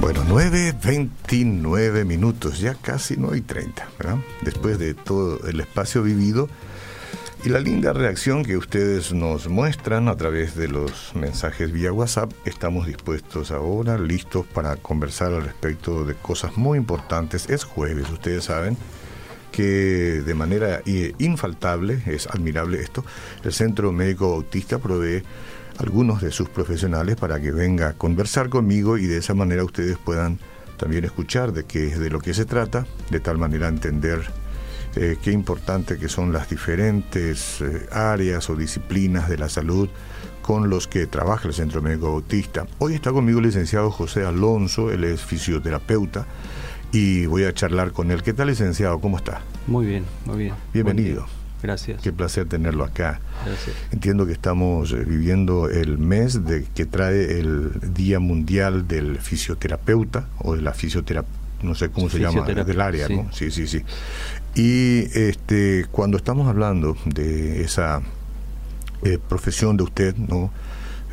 Bueno, 9.29 minutos, ya casi 9 y 30, ¿verdad? Después de todo el espacio vivido y la linda reacción que ustedes nos muestran a través de los mensajes vía WhatsApp, estamos dispuestos ahora, listos para conversar al respecto de cosas muy importantes. Es jueves, ustedes saben que de manera infaltable, es admirable esto, el Centro Médico Bautista provee algunos de sus profesionales para que venga a conversar conmigo y de esa manera ustedes puedan también escuchar de qué de lo que se trata, de tal manera entender eh, qué importante que son las diferentes eh, áreas o disciplinas de la salud con los que trabaja el Centro Médico Bautista. Hoy está conmigo el licenciado José Alonso, él es fisioterapeuta y voy a charlar con él. ¿Qué tal, licenciado? ¿Cómo está? Muy bien, muy bien. Bienvenido. Gracias. Qué placer tenerlo acá. Gracias. Entiendo que estamos eh, viviendo el mes de que trae el Día Mundial del Fisioterapeuta o de la fisioterapia, no sé cómo se llama, del área, ¿no? Sí, sí, sí. Y este, cuando estamos hablando de esa eh, profesión de usted, ¿no?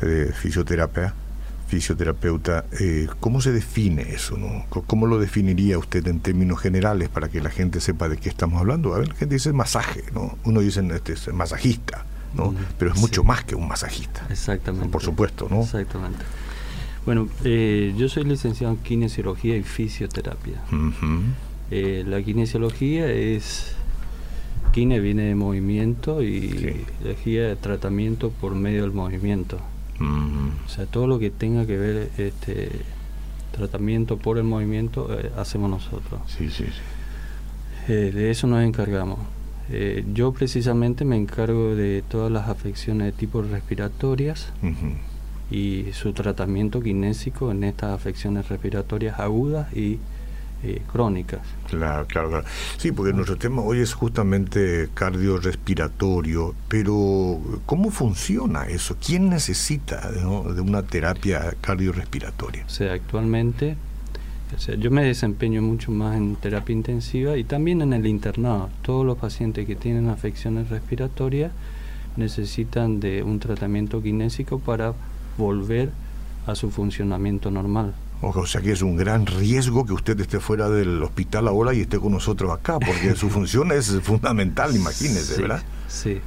De fisioterapia, fisioterapeuta, eh, ¿cómo se define eso? ¿no? ¿Cómo lo definiría usted en términos generales para que la gente sepa de qué estamos hablando? A ver, la gente dice masaje, ¿no? Uno dice este es masajista, ¿no? Pero es mucho más que un masajista. Exactamente. Por supuesto, ¿no? Exactamente. Bueno, eh, yo soy licenciado en kinesiología y fisioterapia. Eh, la kinesiología es kine viene de movimiento y sí. de tratamiento por medio del movimiento. O sea, todo lo que tenga que ver este tratamiento por el movimiento eh, hacemos nosotros. Sí, sí, sí. Eh, de eso nos encargamos. Eh, yo precisamente me encargo de todas las afecciones de tipo respiratorias y su tratamiento kinésico en estas afecciones respiratorias agudas y eh, crónicas. Claro, claro, claro. Sí, porque nuestro tema hoy es justamente cardiorrespiratorio, pero ¿cómo funciona eso? ¿Quién necesita de una terapia cardiorrespiratoria? O sea, actualmente o sea, yo me desempeño mucho más en terapia intensiva y también en el internado. Todos los pacientes que tienen afecciones respiratorias necesitan de un tratamiento kinésico para volver a su funcionamiento normal. O sea que es un gran riesgo que usted esté fuera del hospital ahora y esté con nosotros acá, porque su función es fundamental, imagínese, ¿verdad? Sí.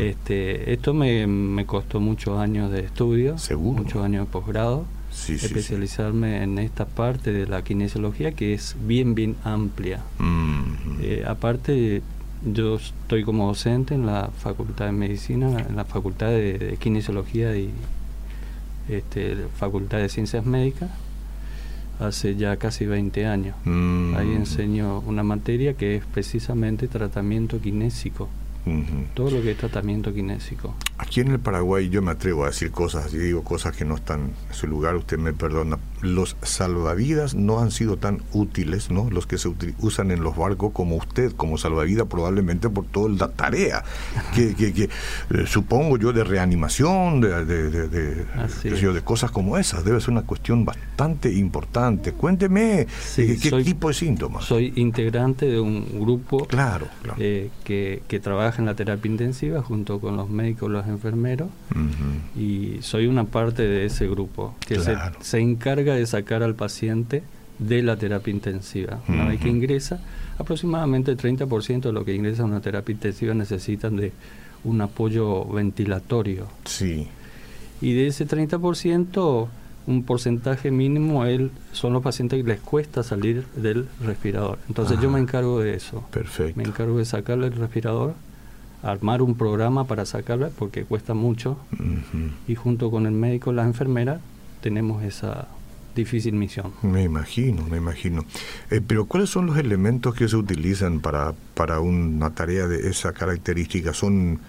este, esto me, me, costó muchos años de estudio, ¿Seguro? muchos años de posgrado, sí, especializarme sí, en esta parte de la kinesiología que es bien, bien amplia. eh, aparte, yo estoy como docente en la Facultad de Medicina, en la Facultad de, de Kinesiología y este, Facultad de Ciencias Médicas hace ya casi 20 años. Mm. Ahí enseño una materia que es precisamente tratamiento kinésico. Uh -huh. Todo lo que es tratamiento kinésico. Aquí en el Paraguay yo me atrevo a decir cosas y digo cosas que no están en su lugar, usted me perdona. Los salvavidas no han sido tan útiles, ¿no? Los que se usan en los barcos como usted, como salvavidas, probablemente por toda la tarea que, que, que eh, supongo yo de reanimación, de, de, de, de, de, cosas como esas. Debe ser una cuestión bastante importante. Cuénteme sí, eh, qué soy, tipo de síntomas. Soy integrante de un grupo claro, claro. Eh, que, que trabaja en la terapia intensiva junto con los médicos, los enfermeros, uh -huh. y soy una parte de ese grupo que Claro. se, se encarga de sacar al paciente de la terapia intensiva. Una vez que ingresa, aproximadamente el 30% de los que ingresan a una terapia intensiva necesitan de un apoyo ventilatorio. Sí. Y de ese 30%, un porcentaje mínimo él, son los pacientes que les cuesta salir del respirador. Entonces yo me encargo de eso. Perfecto. Me encargo de sacarle el respirador, armar un programa para sacarle, porque cuesta mucho, y junto con el médico y la enfermera tenemos esa difícil misión. Me imagino, me imagino. Eh, pero ¿cuáles son los elementos que se utilizan para, para una tarea de esa característica? ¿Son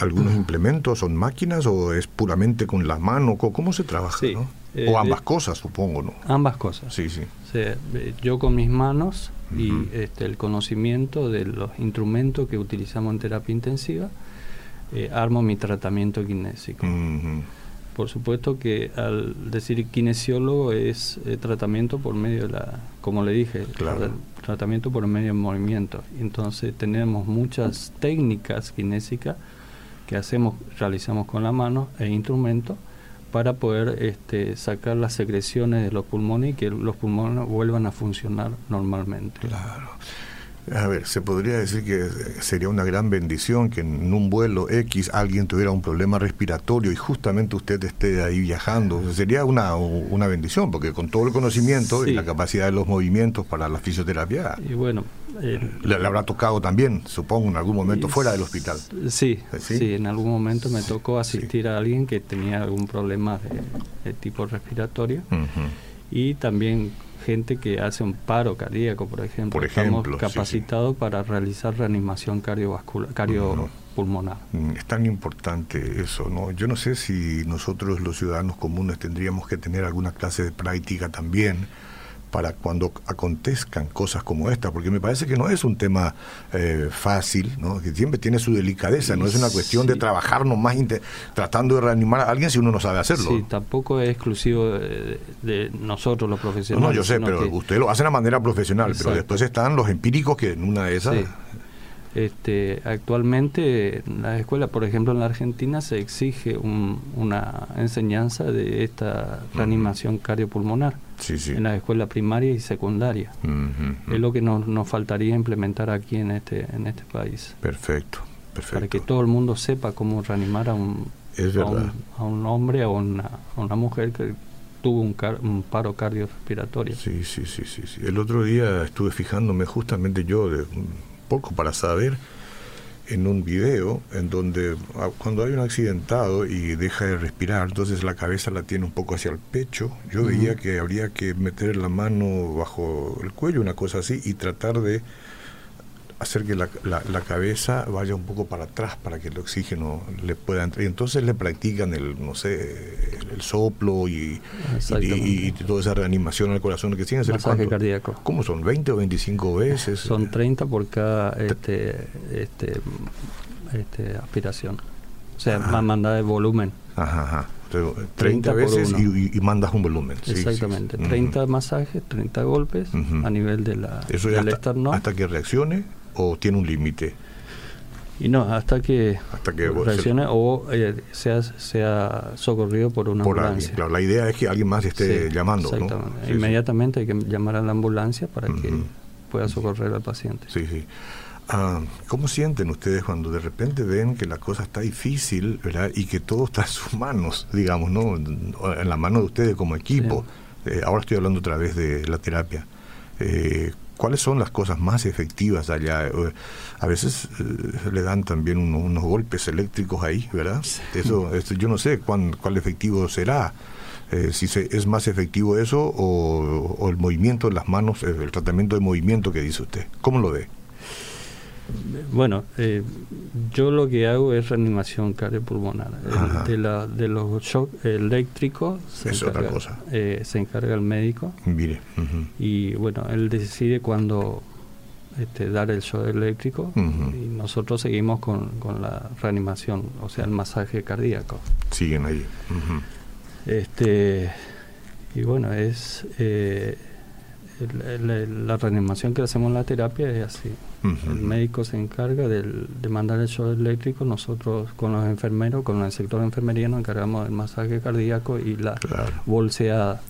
algunos implementos, son máquinas o es puramente con la mano? ¿Cómo, se trabaja? Sí, ¿no? eh, o ambas cosas, supongo, ¿no? Ambas cosas. Sí, sí. O sea, eh, yo con mis manos y este, el conocimiento de los instrumentos que utilizamos en terapia intensiva, eh, armo mi tratamiento kinésico. Por supuesto que al decir kinesiólogo es eh, tratamiento por medio de la, como le dije, tratamiento por medio del movimiento. Entonces tenemos muchas técnicas kinésicas que hacemos, realizamos con la mano e instrumentos para poder este, sacar las secreciones de los pulmones y que los pulmones vuelvan a funcionar normalmente. Claro. A ver, se podría decir que sería una gran bendición que en un vuelo X alguien tuviera un problema respiratorio y justamente usted esté ahí viajando. Sería una, una bendición, porque con todo el conocimiento y la capacidad de los movimientos para la fisioterapia, y bueno, le, habrá tocado también, supongo, en algún momento fuera del hospital. Sí, sí, en algún momento me tocó asistir a alguien que tenía algún problema de, tipo respiratorio. Y también gente que hace un paro cardíaco, por ejemplo. Por ejemplo Estamos capacitados para realizar reanimación cardiovascular, cardiopulmonar. Mm, es tan importante eso, ¿no? Yo no sé si nosotros los ciudadanos comunes tendríamos que tener alguna clase de práctica también para cuando acontezcan cosas como esta, porque me parece que no es un tema eh, fácil, ¿no? que siempre tiene su delicadeza, no es una cuestión de trabajar nomás tratando de reanimar a alguien si uno no sabe hacerlo. Sí, tampoco es exclusivo de, nosotros los profesionales. No, yo sé, pero usted lo hace de manera profesional, pero después están los empíricos que en una de esas... Este, actualmente en la escuela, por ejemplo en la Argentina, se exige una enseñanza de esta reanimación cardiopulmonar en la escuela primaria y secundaria. Es lo que nos, nos faltaría implementar aquí en este, en este país. Perfecto, perfecto. Para que todo el mundo sepa cómo reanimar a un, a un, hombre o a una, a una mujer que tuvo un, un, paro cardiorrespiratorio. Sí, sí, sí, sí, sí. El otro día estuve fijándome justamente yo de poco para saber en un video en donde ah, cuando hay un accidentado y deja de respirar, entonces la cabeza la tiene un poco hacia el pecho, yo veía que habría que meter la mano bajo el cuello, una cosa así, y tratar de hacer que la, la, cabeza vaya un poco para atrás para que el oxígeno le pueda entrar. Y entonces le practican el, no sé, el, soplo y, y, toda esa reanimación al corazón que tiene. Masaje cardíaco. ¿Cómo son? ¿20 o 25 veces? Son 30 por cada este, este, este aspiración. O sea, más mandada de volumen. Ajá, ajá. 30, veces y, mandas un volumen. Exactamente. 30 masajes, 30 golpes a nivel de la, Eso del hasta que reaccione o tiene un límite? Y no, hasta que, hasta que reaccione o eh, sea, sea socorrido por una ambulancia. claro, la idea es que alguien más esté llamando. Inmediatamente hay que llamar a la ambulancia para que pueda socorrer al paciente. Sí, sí. Ah, ¿Cómo sienten ustedes cuando de repente ven que la cosa está difícil ¿verdad? y que todo está en sus manos, digamos, ¿no? en la mano de ustedes como equipo? Eh, ahora estoy hablando otra vez de la terapia. Eh, ¿Cuáles son las cosas más efectivas allá? Eh, a veces eh, le dan también unos golpes eléctricos ahí, ¿verdad? Eso, yo no sé cuán, cuál efectivo será. Eh, si se, es más efectivo eso o, o, el movimiento de las manos, el tratamiento de movimiento que dice usted. ¿Cómo lo ve? Bueno, eh, yo lo que hago es reanimación cardiopulmonar. De, la, de los shocks eléctricos se, encarga, eh, se encarga el médico. Mire. Y bueno, él decide cuándo este, dar el shock eléctrico y nosotros seguimos con, con, la reanimación, o sea, el masaje cardíaco. Siguen ahí. este Y bueno, es... Eh, la reanimación que hacemos en la terapia es así. El médico se encarga de mandar el shock eléctrico, nosotros con los enfermeros, con el sector de enfermería nos encargamos del masaje cardíaco y la bolseada.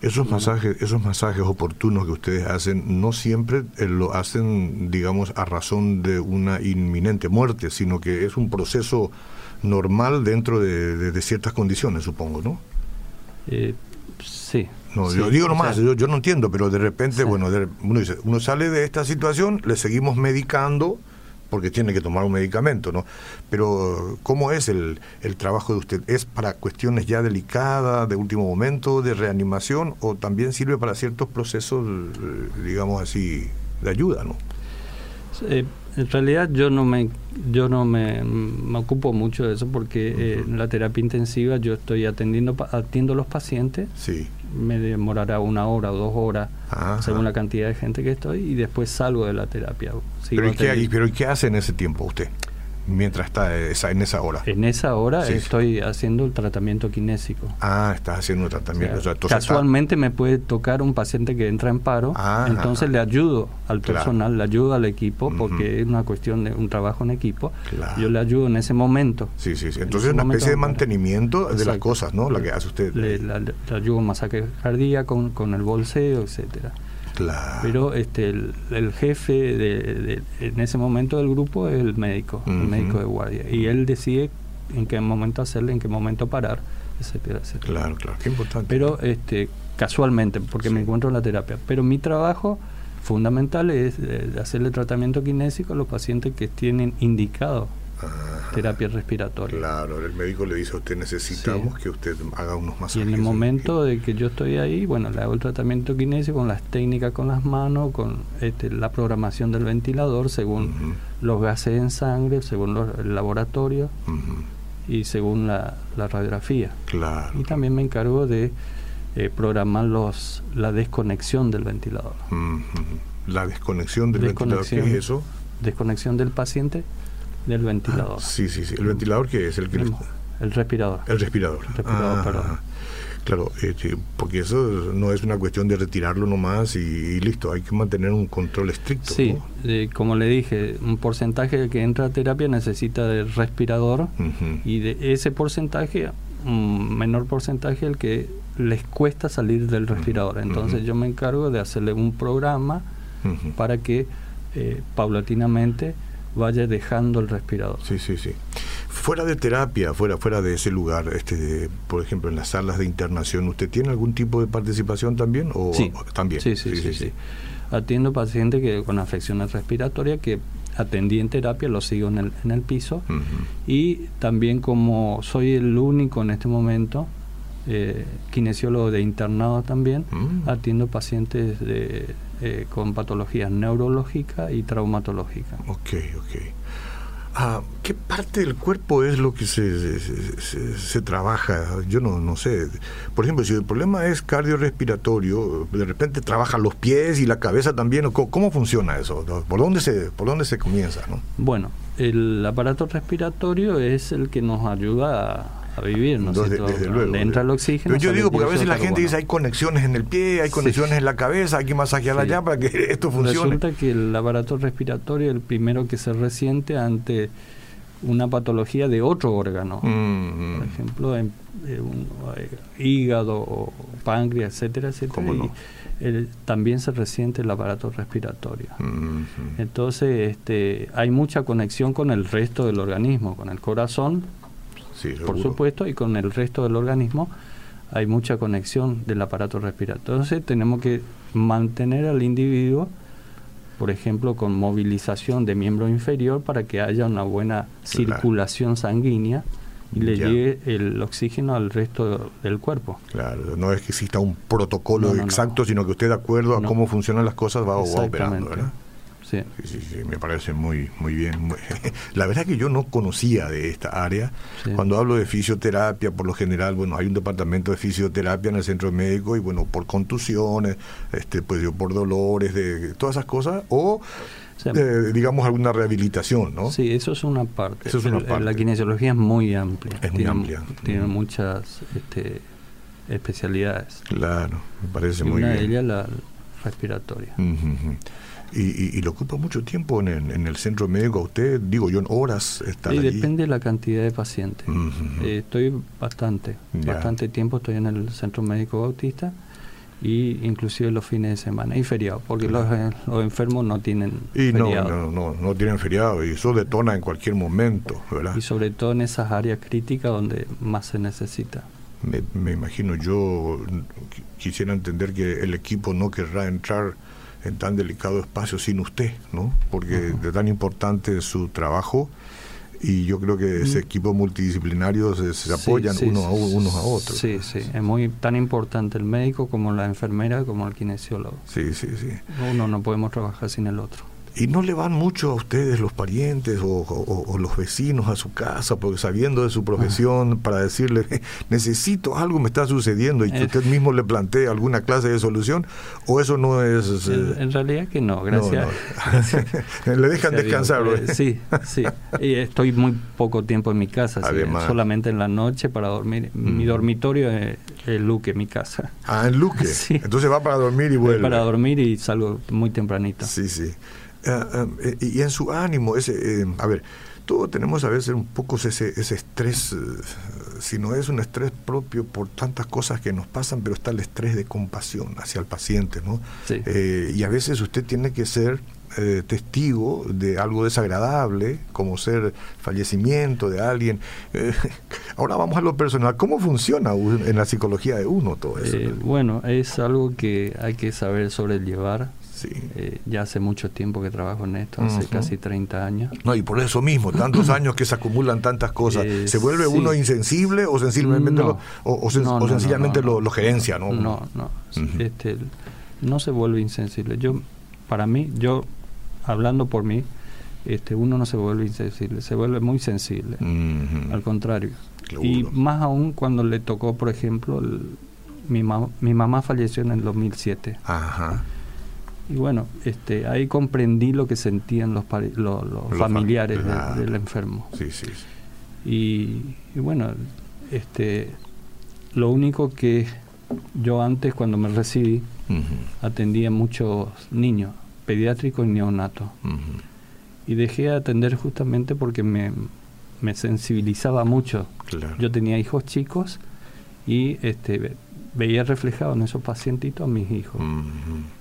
Esos masajes, esos masajes oportunos que ustedes hacen no siempre eh, lo hacen, digamos, a razón de una inminente muerte, sino que es un proceso normal dentro de, ciertas condiciones, supongo, ¿no? Eh, sí, no, yo digo nomás, yo, yo, no entiendo, pero de repente, bueno, uno dice, uno sale de esta situación, le seguimos medicando porque tiene que tomar un medicamento, ¿no? Pero, ¿cómo es el, el trabajo de usted? ¿Es para cuestiones ya delicadas, de último momento, de reanimación, o también sirve para ciertos procesos, eh, digamos así, de ayuda, ¿no? Eh, en realidad yo no me yo no me, me ocupo mucho de eso porque eh, en la terapia intensiva yo estoy atendiendo atiendo a los pacientes. Sí. Me demorará una hora o dos horas según la cantidad de gente que estoy y después salgo de la terapia. Pero ¿y, qué, pero ¿y qué hace en ese tiempo usted? Mientras está esa, en esa hora. En esa hora estoy haciendo el tratamiento kinésico. Ah, estás haciendo el tratamiento. casualmente me puede tocar un paciente que entra en paro, ah, entonces le ayudo al personal, le ayudo al equipo, porque es una cuestión de un trabajo en equipo. Yo le ayudo en ese momento. Sí, sí, sí. Entonces es una especie de mantenimiento de las cosas, ¿no? La que hace usted. Le, le, ayudo masaje cardíaco, con el bolseo, etcétera. Pero este, el, jefe de, en ese momento del grupo es el médico, el médico de guardia. Y él decide en qué momento hacerle, en qué momento parar, etcétera, Claro, claro, qué importante. Pero este, casualmente, porque me encuentro en la terapia. Pero mi trabajo fundamental es eh, hacerle tratamiento kinésico a los pacientes que tienen indicado terapia respiratoria. Claro, el médico le dice a usted necesitamos que usted haga unos masajes. Y en el momento de que yo estoy ahí, bueno, le hago el tratamiento kinésico con las técnicas con las manos, con este, la programación del ventilador según los gases en sangre, según el laboratorio y según la, radiografía. Claro. Y también me encargo de eh, programar los, la desconexión del ventilador. La desconexión del ventilador, ¿qué es eso? Desconexión del paciente del ventilador. sí, sí, sí. ¿El ventilador qué es? El, que el, respirador. El respirador. Ah, claro, este, porque eso no es una cuestión de retirarlo nomás y, listo, hay que mantener un control estricto. Sí, como le dije, un porcentaje que entra a terapia necesita de respirador y de ese porcentaje, un menor porcentaje el que les cuesta salir del respirador. Entonces yo me encargo de hacerle un programa para que eh, paulatinamente vaya dejando el respirador. Sí, sí, sí. Fuera de terapia, fuera, fuera de ese lugar, este, por ejemplo, en las salas de internación, ¿usted tiene algún tipo de participación también? O, sí. también. Sí sí sí, Atiendo pacientes que con afecciones respiratorias que atendí en terapia, los sigo en el, en el piso. Y también como soy el único en este momento, eh, kinesiólogo de internado también, mm. atiendo pacientes de eh, con patologías neurológicas y traumatológicas. Ok, ok. Ah, ¿Qué parte del cuerpo es lo que se, se, trabaja? Yo no, no sé. Por ejemplo, si el problema es cardiorrespiratorio, de repente trabajan los pies y la cabeza también. ¿Cómo, cómo funciona eso? ¿Por dónde se, por dónde se comienza? ¿no? Bueno, el aparato respiratorio es el que nos ayuda a a vivir, ¿no Desde, luego. entra el oxígeno. yo digo, porque a veces la gente dice hay conexiones en el pie, hay conexiones en la cabeza, hay que masajear allá para que esto funcione. Resulta que el aparato respiratorio es el primero que se resiente ante una patología de otro órgano. Mm, mm. Por ejemplo, en, eh, eh, hígado o páncreas, etcétera, etcétera. Y también se resiente el aparato respiratorio. Mm, Entonces, este, hay mucha conexión con el resto del organismo, con el corazón, por supuesto, y con el resto del organismo hay mucha conexión del aparato respiratorio. Entonces tenemos que mantener al individuo, por ejemplo, con movilización de miembro inferior para que haya una buena circulación sanguínea y le llegue el oxígeno al resto del cuerpo. Claro, no es que exista un protocolo exacto, sino que usted de acuerdo a cómo funcionan las cosas va, va operando. ¿verdad? Sí. Sí, sí, me parece muy, muy bien. La verdad que yo no conocía de esta área. Cuando hablo de fisioterapia, por lo general, bueno, hay un departamento de fisioterapia en el centro médico y bueno, por contusiones, este, pues por dolores, de todas esas cosas, o digamos alguna rehabilitación, ¿no? Sí, eso es una parte. La kinesiología es muy amplia. Es muy amplia. Tiene muchas este, especialidades. Claro, me parece muy bien. Una de ellas la respiratoria. Y, y, le ocupa mucho tiempo en el, en el, centro médico a usted, digo yo, en horas estar sí, depende de la cantidad de pacientes. Eh, estoy bastante, bastante tiempo estoy en el centro médico bautista y inclusive los fines de semana y feriados, porque los, eh, los, enfermos no tienen y. No, no, no, no tienen feriado y eso detona en cualquier momento, ¿verdad? Y sobre todo en esas áreas críticas donde más se necesita. Me, me imagino, yo quisiera entender que el equipo no querrá entrar en tan delicado espacio sin usted, ¿no? Porque de tan importante su trabajo y yo creo que ese equipo multidisciplinario se, apoyan uno a unos a otros. Sí, sí, es muy tan importante el médico como la enfermera como el kinesiólogo. Sí, sí, sí. Uno no podemos trabajar sin el otro. Y no le van mucho a ustedes los parientes o, los vecinos a su casa, porque sabiendo de su profesión, para decirle, necesito algo, me está sucediendo, y que usted mismo le plantee alguna clase de solución, o eso no es... En, eh, realidad que no, gracias. le dejan descansar. Eh, sí, sí. Y estoy muy poco tiempo en mi casa, solamente en la noche para dormir. Mi dormitorio es el Luque, mi casa. Ah, en Luque. Entonces va para dormir y vuelve. Para dormir y salgo muy tempranito. Sí, sí. Ah, eh, y en su ánimo, ese, eh, a ver, todos tenemos a veces un poco ese, ese estrés, eh, si no es un estrés propio por tantas cosas que nos pasan, pero está el estrés de compasión hacia el paciente, ¿no? y a veces usted tiene que ser testigo de algo desagradable, como ser fallecimiento de alguien. ahora vamos a lo personal. ¿Cómo funciona en la psicología de uno todo eso? bueno, es algo que hay que saber sobrellevar eh, ya hace mucho tiempo que trabajo en esto, hace casi 30 años. No, y por eso mismo, tantos años que se acumulan tantas cosas, eh, ¿se vuelve uno insensible o sencillamente, lo, o, sencillamente lo, gerencia? No, no, no. este, no se vuelve insensible. Yo, para mí, yo, hablando por mí, este, uno no se vuelve insensible, se vuelve muy sensible, al contrario. Y más aún cuando le tocó, por ejemplo, mi, mi mamá falleció en el 2007. Ajá y bueno, este, ahí comprendí lo que sentían los, los, familiares del enfermo. Sí, sí. Y, bueno, este, lo único que yo antes, cuando me recibí, atendía muchos niños, pediátricos y neonatos. Y dejé de atender justamente porque me, me sensibilizaba mucho. Yo tenía hijos chicos y este, veía reflejado en esos pacientitos a mis hijos.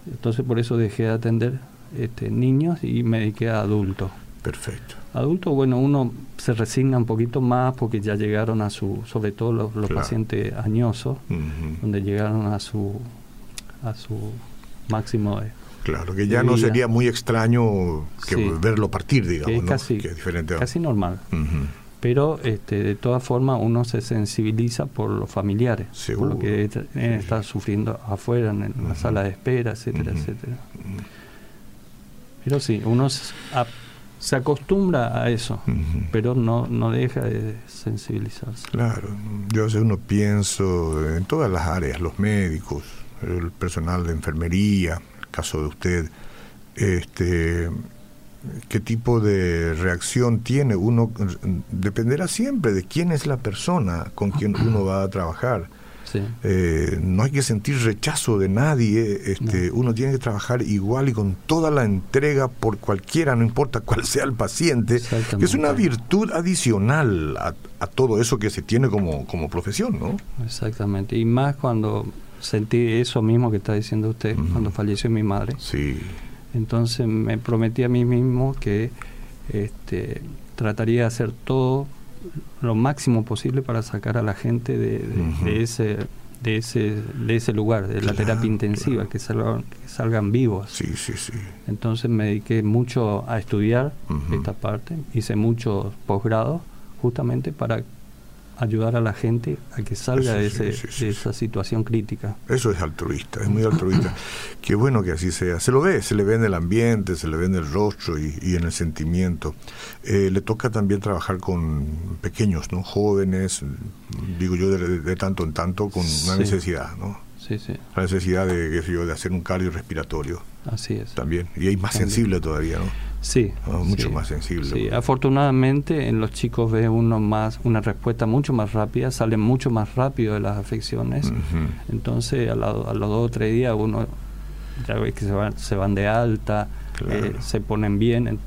Entonces por eso dejé de atender este, niños y me dediqué a adultos. Perfecto. Adultos, bueno, uno se resigna un poquito más porque ya llegaron a su, sobre todo los, pacientes añosos, donde llegaron a su, a su máximo de, Claro, que ya no sería muy extraño que verlo partir, digamos, casi, que diferente. casi normal pero este, de todas formas uno se sensibiliza por los familiares, por lo que está sufriendo afuera en, la sala de espera, etcétera, etcétera. Pero sí, uno se, acostumbra a eso, pero no, no deja de sensibilizarse. Claro, yo sé, uno pienso en todas las áreas, los médicos, el personal de enfermería, el caso de usted, este qué tipo de reacción tiene uno dependerá siempre de quién es la persona con quien uno va a trabajar. Eh, no hay que sentir rechazo de nadie este, uno tiene que trabajar igual y con toda la entrega por cualquiera no importa cuál sea el paciente que es una virtud adicional a, todo eso que se tiene como, como profesión no exactamente. Y más cuando sentí eso mismo que está diciendo usted cuando falleció mi madre. Sí entonces me prometí a mí mismo que este, trataría de hacer todo lo máximo posible para sacar a la gente de, ese de ese de ese lugar de la terapia intensiva que salgan que salgan vivos. Sí sí sí. Entonces me dediqué mucho a estudiar esta parte hice muchos posgrados justamente para ayudar a la gente a que salga de, esa situación crítica. Eso es altruista, es muy altruista. Qué bueno que así sea. Se lo ve, se le ve en el ambiente, se le ve en el rostro y, en el sentimiento. Eh, le toca también trabajar con pequeños, ¿no? Jóvenes, digo yo, de, tanto en tanto, con una necesidad, ¿no? Sí, sí. La necesidad de, yo, de hacer un respiratorio. Así es. También. Y hay más sensible todavía, ¿no? Sí. mucho más sensible. Sí, afortunadamente en los chicos ve uno más una respuesta mucho más rápida, salen mucho más rápido de las afecciones. Entonces a, los dos o tres días uno ya ve que se van, se van de alta, eh, se ponen bien,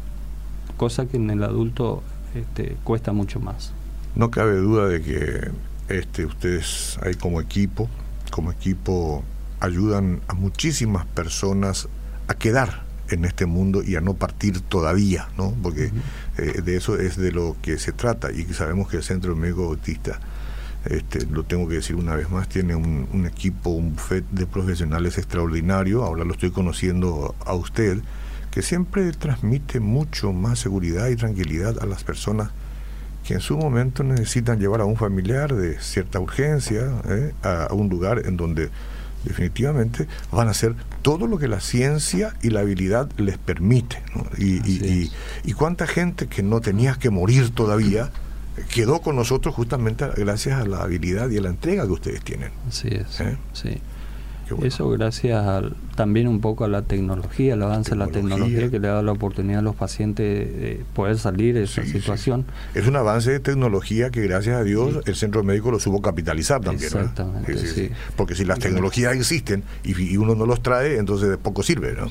cosa que en el adulto este, cuesta mucho más. No cabe duda de que este ustedes hay como equipo, como equipo ayudan a muchísimas personas a quedar en este mundo y a no partir todavía, ¿no? Porque eh, de eso es de lo que se trata y sabemos que el Centro Médico Autista, este, lo tengo que decir una vez más, tiene un, equipo, un buffet de profesionales extraordinario, ahora lo estoy conociendo a usted, que siempre transmite mucho más seguridad y tranquilidad a las personas que en su momento necesitan llevar a un familiar de cierta urgencia ¿eh? a, un lugar en donde definitivamente van a hacer todo lo que la ciencia y la habilidad les permite. Y, y, cuánta gente que no tenía que morir todavía quedó con nosotros justamente gracias a la habilidad y a la entrega que ustedes tienen. Así es. ¿Eh? Sí. Eso gracias también un poco a la tecnología, el avance de la tecnología. que le da la oportunidad a los pacientes de poder salir de esa situación. Es un avance de tecnología que gracias a Dios el centro médico lo supo capitalizar también. Exactamente, sí, Porque si las tecnologías existen y, uno no los trae, entonces de poco sirve, ¿no?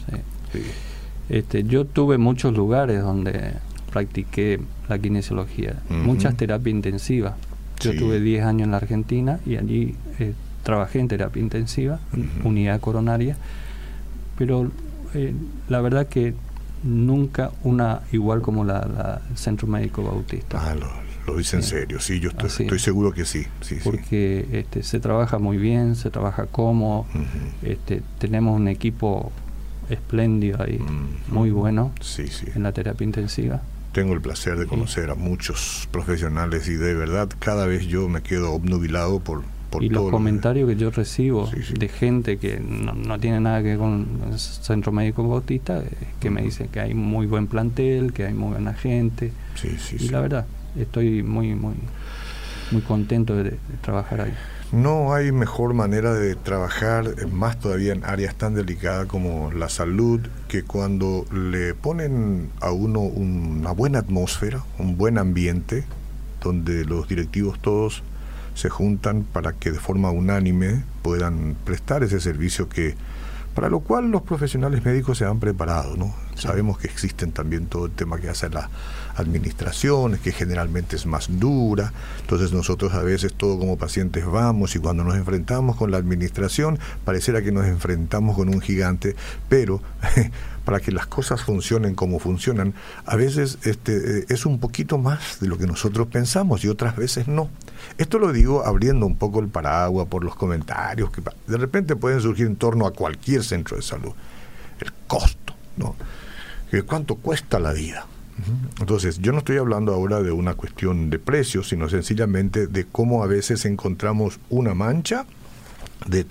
Este, yo tuve muchos lugares donde practiqué la kinesiología, muchas terapias intensivas. Yo tuve 10 años en la Argentina y allí eh, trabajé en terapia intensiva, unidad coronaria, pero eh, la verdad que nunca una igual como la, Centro Médico Bautista. Ah, lo, dice en serio, sí, yo estoy, seguro que sí. sí porque Este, se trabaja muy bien, se trabaja cómodo, este, tenemos un equipo espléndido ahí, muy bueno en la terapia intensiva. Tengo el placer de conocer a muchos profesionales y de verdad cada vez yo me quedo obnubilado por, y los comentarios que yo recibo de gente que no, tiene nada que ver con el Centro Médico Bautista, eh, que me dicen que hay muy buen plantel, que hay muy buena gente. y la verdad, estoy muy, muy, muy contento de, trabajar ahí. No hay mejor manera de trabajar, eh, más todavía en áreas tan delicadas como la salud, que cuando le ponen a uno una buena atmósfera, un buen ambiente, donde los directivos todos se juntan para que de forma unánime puedan prestar ese servicio que para lo cual los profesionales médicos se han preparado, ¿no? Sabemos que existen también todo el tema que hace la administración, que generalmente es más dura, entonces nosotros a veces todo como pacientes vamos y cuando nos enfrentamos con la administración pareciera que nos enfrentamos con un gigante, pero para que las cosas funcionen como funcionan, a veces este, eh, es un poquito más de lo que nosotros pensamos y otras veces no. Esto lo digo abriendo un poco el paraguas por los comentarios que de repente pueden surgir en torno a cualquier centro de salud. El costo, ¿no? ¿Cuánto cuesta la vida? Entonces, yo no estoy hablando ahora de una cuestión de precio, sino sencillamente de cómo a veces encontramos una mancha de,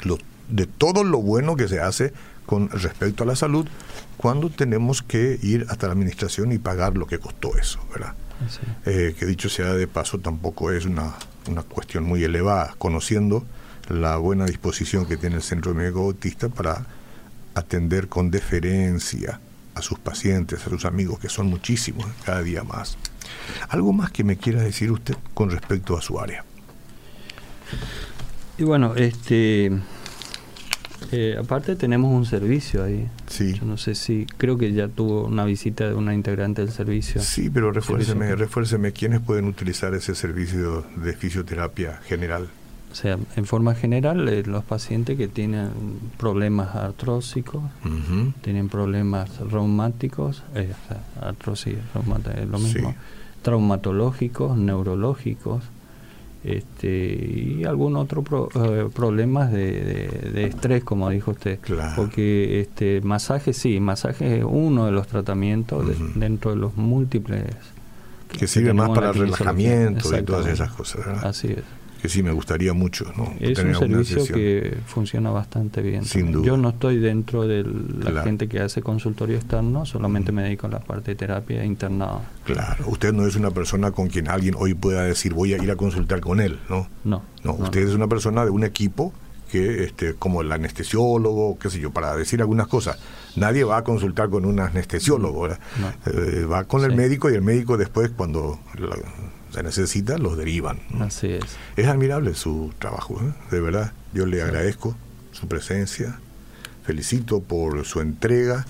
de todo lo bueno que se hace con respecto a la salud cuando tenemos que ir hasta la administración y pagar lo que costó eso, ¿verdad? Eh, que dicho sea de paso, tampoco es una, una cuestión muy elevada, conociendo la buena disposición que tiene el Centro Médico Bautista para atender con deferencia a sus pacientes, a sus amigos, que son muchísimos, cada día más. ¿Algo más que me quiera decir usted con respecto a su área? Y bueno, este eh, aparte tenemos un servicio ahí. Sí. Yo no sé si, creo que ya tuvo una visita de una integrante del servicio. Sí, pero refuérceme, refuérceme, ¿quiénes pueden utilizar ese servicio de fisioterapia general? O sea, en forma general, eh, los pacientes que tienen problemas artrósicos, tienen problemas reumáticos, eh, artrosis, es lo mismo, traumatológicos, neurológicos, este, y algún otro eh, problemas de, estrés como dijo usted. Porque este masaje sí masaje es uno de los tratamientos dentro de los múltiples que sirve más para el relajamiento y todas esas cosas así es que sí me gustaría mucho. ¿no? Es un servicio que funciona bastante bien. Yo no estoy dentro de la gente que hace consultorio externo, solamente me dedico a la parte de terapia internada. Claro, usted no es una persona con quien alguien hoy pueda decir voy a ir a consultar con él, ¿no? No. No, usted es una persona de un equipo que, este, como el anestesiólogo, qué sé yo, para decir algunas cosas. Nadie va a consultar con un anestesiólogo, eh, va con el médico y el médico después, cuando se necesita, los derivan. Así es. Es admirable su trabajo, ¿eh? de verdad. Yo le agradezco su presencia, felicito por su entrega.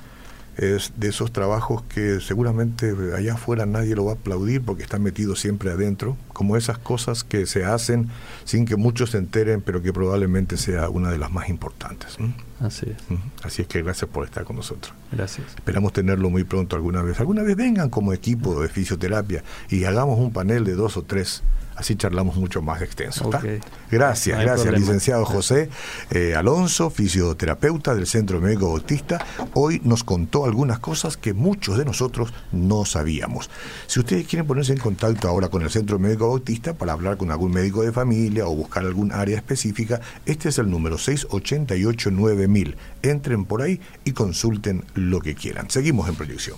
Es de esos trabajos que seguramente allá afuera nadie lo va a aplaudir porque está metido siempre adentro, como esas cosas que se hacen sin que muchos se enteren, pero que probablemente sea una de las más importantes. Así es. Así es que gracias por estar con nosotros. Gracias. Esperamos tenerlo muy pronto alguna vez. Alguna vez vengan como equipo de fisioterapia y hagamos un panel de dos o tres así charlamos mucho más extenso. Gracias, gracias, licenciado José eh, Alonso, fisioterapeuta del Centro Médico Bautista. Hoy nos contó algunas cosas que muchos de nosotros no sabíamos. Si ustedes quieren ponerse en contacto ahora con el Centro Médico Bautista para hablar con algún médico de familia o buscar algún área específica. Este es el número 688-9000. Entren por ahí y consulten lo que quieran. Seguimos en proyección.